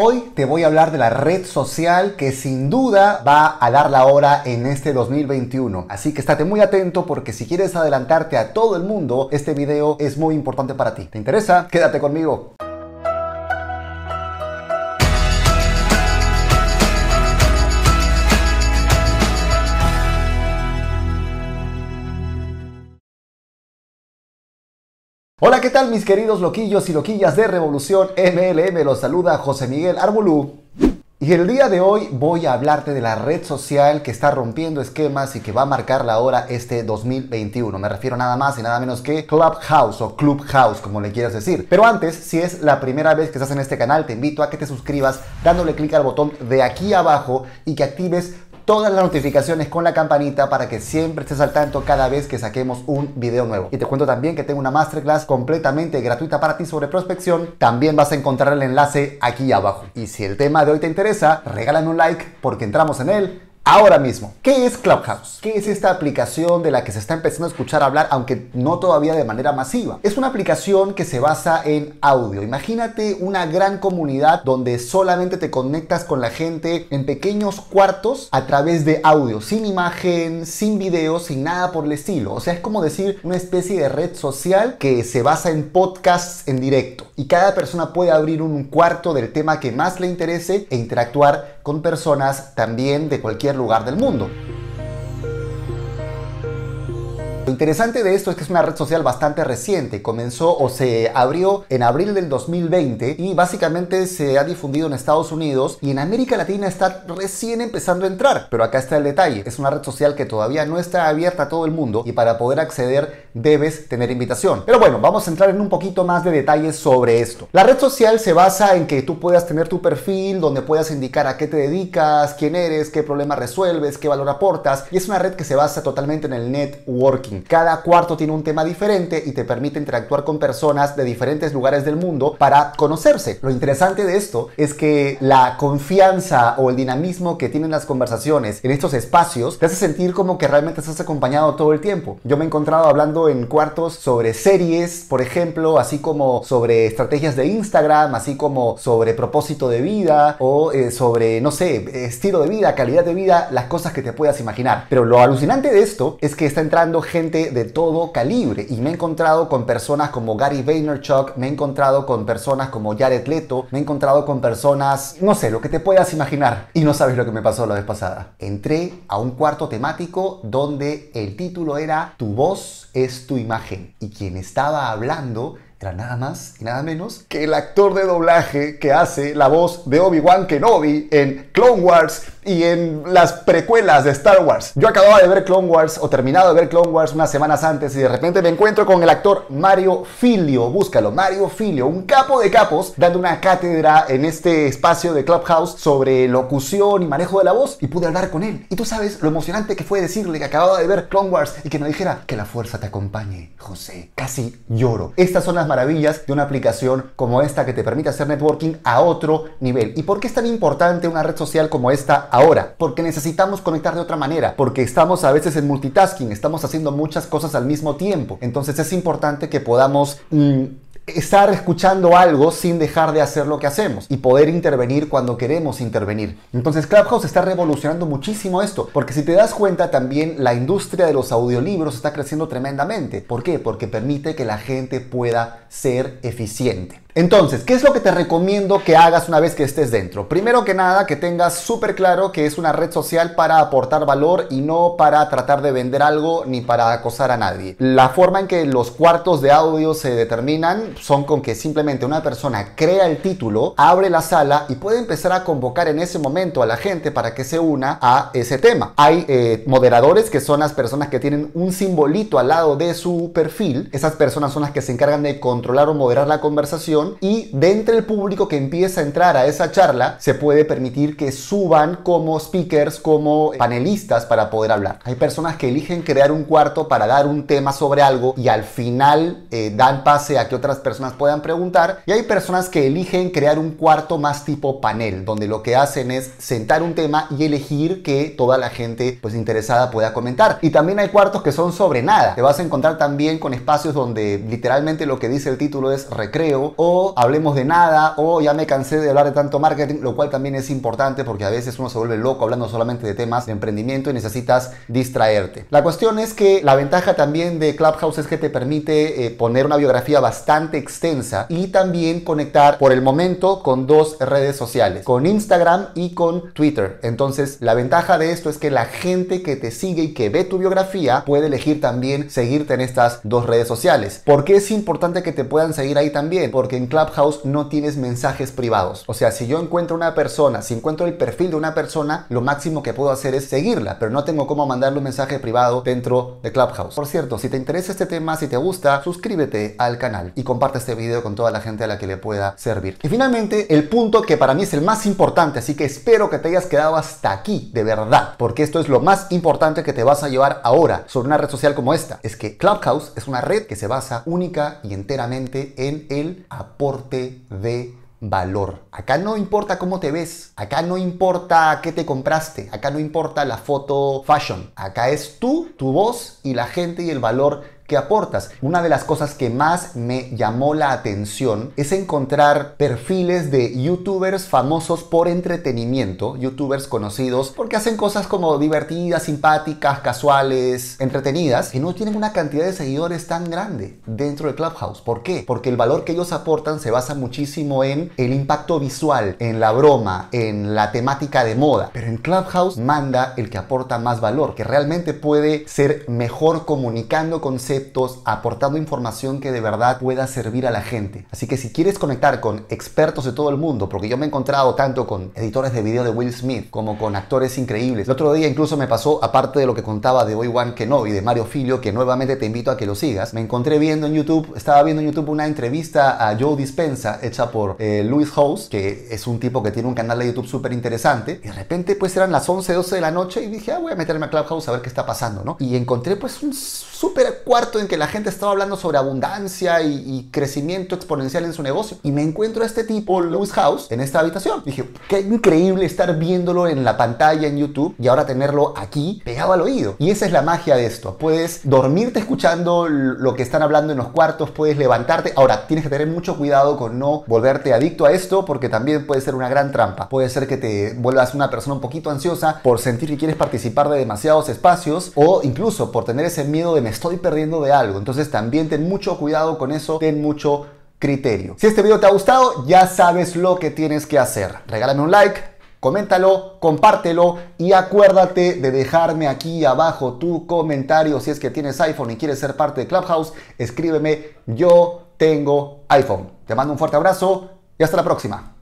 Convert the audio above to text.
Hoy te voy a hablar de la red social que sin duda va a dar la hora en este 2021. Así que estate muy atento porque si quieres adelantarte a todo el mundo, este video es muy importante para ti. ¿Te interesa? Quédate conmigo. Hola, ¿qué tal mis queridos loquillos y loquillas de Revolución MLM? Los saluda José Miguel Arbulú. Y el día de hoy voy a hablarte de la red social que está rompiendo esquemas y que va a marcar la hora este 2021. Me refiero nada más y nada menos que Clubhouse o Clubhouse, como le quieras decir. Pero antes, si es la primera vez que estás en este canal, te invito a que te suscribas dándole clic al botón de aquí abajo y que actives todas las notificaciones con la campanita para que siempre estés al tanto cada vez que saquemos un video nuevo. Y te cuento también que tengo una masterclass completamente gratuita para ti sobre prospección. También vas a encontrar el enlace aquí abajo. Y si el tema de hoy te interesa, regálame un like porque entramos en él ahora mismo. ¿Qué es Clubhouse? ¿Qué es esta aplicación de la que se está empezando a escuchar hablar, aunque no todavía de manera masiva? Es una aplicación que se basa en audio. Imagínate una gran comunidad donde solamente te conectas con la gente en pequeños cuartos a través de audio, sin imagen, sin video, sin nada por el estilo. O sea, es como decir una especie de red social que se basa en podcasts en directo. Y cada persona puede abrir un cuarto del tema que más le interese e interactuar con personas también de cualquier lugar del mundo. Lo interesante de esto es que es una red social bastante reciente. Comenzó o se abrió en abril del 2020 y básicamente se ha difundido en Estados Unidos y en América Latina está recién empezando a entrar. Pero acá está el detalle. Es una red social que todavía no está abierta a todo el mundo y para poder acceder debes tener invitación. Pero bueno, vamos a entrar en un poquito más de detalles sobre esto. La red social se basa en que tú puedas tener tu perfil donde puedas indicar a qué te dedicas, quién eres, qué problema resuelves, qué valor aportas y es una red que se basa totalmente en el networking. Cada cuarto tiene un tema diferente y te permite interactuar con personas de diferentes lugares del mundo para conocerse. Lo interesante de esto es que la confianza o el dinamismo que tienen las conversaciones en estos espacios te hace sentir como que realmente estás acompañado todo el tiempo. Yo me he encontrado hablando en cuartos sobre series, por ejemplo, así como sobre estrategias de Instagram, así como sobre propósito de vida o eh, sobre, no sé, estilo de vida, calidad de vida, las cosas que te puedas imaginar. Pero lo alucinante de esto es que está entrando gente de todo calibre y me he encontrado con personas como Gary Vaynerchuk, me he encontrado con personas como Jared Leto, me he encontrado con personas, no sé, lo que te puedas imaginar. Y no sabes lo que me pasó la vez pasada. Entré a un cuarto temático donde el título era Tu voz es tu imagen y quien estaba hablando era nada más y nada menos que el actor de doblaje que hace la voz de Obi-Wan Kenobi en Clone Wars y en las precuelas de Star Wars. Yo acababa de ver Clone Wars o terminado de ver Clone Wars unas semanas antes y de repente me encuentro con el actor Mario Filio. Búscalo, Mario Filio, un capo de capos, dando una cátedra en este espacio de Clubhouse sobre locución y manejo de la voz y pude hablar con él. Y tú sabes lo emocionante que fue decirle que acababa de ver Clone Wars y que me dijera que la fuerza te acompañe, José. Casi lloro. Estas son las maravillas de una aplicación como esta que te permite hacer networking a otro nivel. ¿Y por qué es tan importante una red social como esta ahora? Porque necesitamos conectar de otra manera, porque estamos a veces en multitasking, estamos haciendo muchas cosas al mismo tiempo. Entonces es importante que podamos... Mm, estar escuchando algo sin dejar de hacer lo que hacemos y poder intervenir cuando queremos intervenir. Entonces Clubhouse está revolucionando muchísimo esto, porque si te das cuenta también la industria de los audiolibros está creciendo tremendamente. ¿Por qué? Porque permite que la gente pueda ser eficiente. Entonces, ¿qué es lo que te recomiendo que hagas una vez que estés dentro? Primero que nada, que tengas súper claro que es una red social para aportar valor y no para tratar de vender algo ni para acosar a nadie. La forma en que los cuartos de audio se determinan son con que simplemente una persona crea el título, abre la sala y puede empezar a convocar en ese momento a la gente para que se una a ese tema. Hay eh, moderadores que son las personas que tienen un simbolito al lado de su perfil. Esas personas son las que se encargan de controlar o moderar la conversación y dentro del público que empieza a entrar a esa charla se puede permitir que suban como speakers, como panelistas para poder hablar. Hay personas que eligen crear un cuarto para dar un tema sobre algo y al final eh, dan pase a que otras personas puedan preguntar y hay personas que eligen crear un cuarto más tipo panel donde lo que hacen es sentar un tema y elegir que toda la gente pues interesada pueda comentar y también hay cuartos que son sobre nada te vas a encontrar también con espacios donde literalmente lo que dice el título es recreo o hablemos de nada o ya me cansé de hablar de tanto marketing, lo cual también es importante porque a veces uno se vuelve loco hablando solamente de temas de emprendimiento y necesitas distraerte. La cuestión es que la ventaja también de Clubhouse es que te permite eh, poner una biografía bastante extensa y también conectar por el momento con dos redes sociales, con Instagram y con Twitter. Entonces, la ventaja de esto es que la gente que te sigue y que ve tu biografía puede elegir también seguirte en estas dos redes sociales. ¿Por qué es importante que te puedan seguir ahí también? Porque en Clubhouse no tienes mensajes privados. O sea, si yo encuentro una persona, si encuentro el perfil de una persona, lo máximo que puedo hacer es seguirla, pero no tengo cómo mandarle un mensaje privado dentro de Clubhouse. Por cierto, si te interesa este tema, si te gusta, suscríbete al canal y comparte este video con toda la gente a la que le pueda servir. Y finalmente, el punto que para mí es el más importante, así que espero que te hayas quedado hasta aquí, de verdad, porque esto es lo más importante que te vas a llevar ahora sobre una red social como esta. Es que Clubhouse es una red que se basa única y enteramente en el aporte de valor. Acá no importa cómo te ves, acá no importa qué te compraste, acá no importa la foto fashion, acá es tú, tu voz y la gente y el valor que aportas. Una de las cosas que más me llamó la atención es encontrar perfiles de youtubers famosos por entretenimiento, youtubers conocidos porque hacen cosas como divertidas, simpáticas, casuales, entretenidas, y no tienen una cantidad de seguidores tan grande dentro de Clubhouse. ¿Por qué? Porque el valor que ellos aportan se basa muchísimo en el impacto visual, en la broma, en la temática de moda. Pero en Clubhouse manda el que aporta más valor, que realmente puede ser mejor comunicando conceptos aportando información que de verdad pueda servir a la gente. Así que si quieres conectar con expertos de todo el mundo, porque yo me he encontrado tanto con editores de video de Will Smith como con actores increíbles. El otro día incluso me pasó, aparte de lo que contaba de Obi-Wan Kenobi, de Mario Filio, que nuevamente te invito a que lo sigas, me encontré viendo en YouTube, estaba viendo en YouTube una entrevista a Joe Dispensa hecha por eh, Louis House, que es un tipo que tiene un canal de YouTube súper interesante. Y de repente pues eran las 11, 12 de la noche y dije, ah, voy a meterme a Clubhouse a ver qué está pasando, ¿no? Y encontré pues un súper cuarto en que la gente estaba hablando sobre abundancia y, crecimiento exponencial en su negocio. Y me encuentro a este tipo, Lewis House, en esta habitación. Dije, qué increíble estar viéndolo en la pantalla en YouTube y ahora tenerlo aquí pegado al oído. Y esa es la magia de esto. Puedes dormirte escuchando lo que están hablando en los cuartos, puedes levantarte. Ahora, tienes que tener mucho cuidado con no volverte adicto a esto porque también puede ser una gran trampa. Puede ser que te vuelvas una persona un poquito ansiosa por sentir que quieres participar de demasiados espacios o incluso por tener ese miedo de estoy perdiendo de algo. Entonces también ten mucho cuidado con eso, ten mucho criterio. Si este video te ha gustado, ya sabes lo que tienes que hacer. Regálame un like, coméntalo, compártelo y acuérdate de dejarme aquí abajo tu comentario si es que tienes iPhone y quieres ser parte de Clubhouse, escríbeme yo tengo iPhone. Te mando un fuerte abrazo y hasta la próxima.